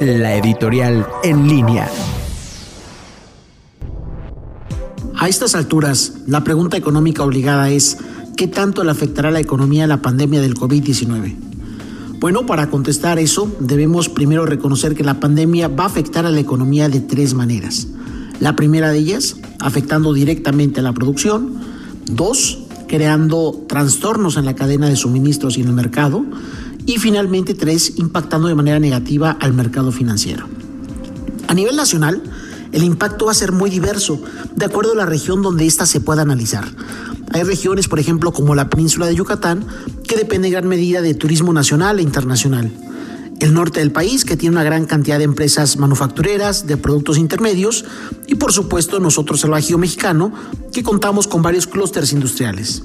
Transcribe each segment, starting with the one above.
la editorial en línea. A estas alturas, la pregunta económica obligada es, ¿qué tanto le afectará a la economía la pandemia del COVID-19? Bueno, para contestar eso, debemos primero reconocer que la pandemia va a afectar a la economía de tres maneras. La primera de ellas, afectando directamente a la producción. Dos, creando trastornos en la cadena de suministros y en el mercado. Y finalmente, tres, impactando de manera negativa al mercado financiero. A nivel nacional, el impacto va a ser muy diverso, de acuerdo a la región donde ésta se pueda analizar. Hay regiones, por ejemplo, como la península de Yucatán, que depende en gran medida de turismo nacional e internacional. El norte del país, que tiene una gran cantidad de empresas manufactureras, de productos intermedios, y por supuesto nosotros el Bajío Mexicano, que contamos con varios clústeres industriales.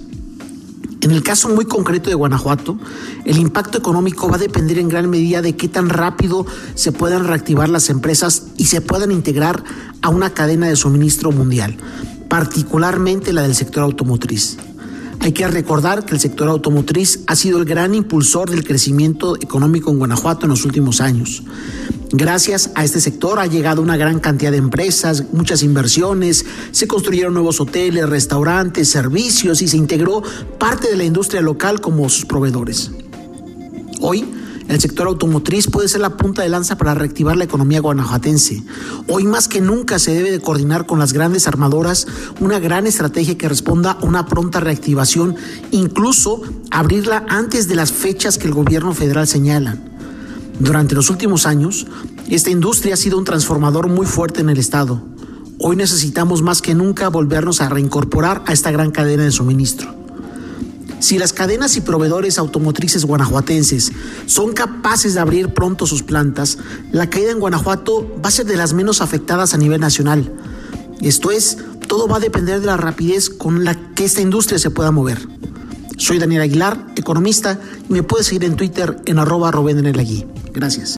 En el caso muy concreto de Guanajuato, el impacto económico va a depender en gran medida de qué tan rápido se puedan reactivar las empresas y se puedan integrar a una cadena de suministro mundial, particularmente la del sector automotriz. Hay que recordar que el sector automotriz ha sido el gran impulsor del crecimiento económico en Guanajuato en los últimos años. Gracias a este sector ha llegado una gran cantidad de empresas, muchas inversiones, se construyeron nuevos hoteles, restaurantes, servicios y se integró parte de la industria local como sus proveedores. Hoy, el sector automotriz puede ser la punta de lanza para reactivar la economía guanajuatense. Hoy más que nunca se debe de coordinar con las grandes armadoras una gran estrategia que responda a una pronta reactivación, incluso abrirla antes de las fechas que el gobierno federal señala. Durante los últimos años, esta industria ha sido un transformador muy fuerte en el Estado. Hoy necesitamos más que nunca volvernos a reincorporar a esta gran cadena de suministro. Si las cadenas y proveedores automotrices guanajuatenses son capaces de abrir pronto sus plantas, la caída en Guanajuato va a ser de las menos afectadas a nivel nacional. Esto es, todo va a depender de la rapidez con la que esta industria se pueda mover. Soy Daniel Aguilar, economista, y me puedes seguir en Twitter en arroba Gracias.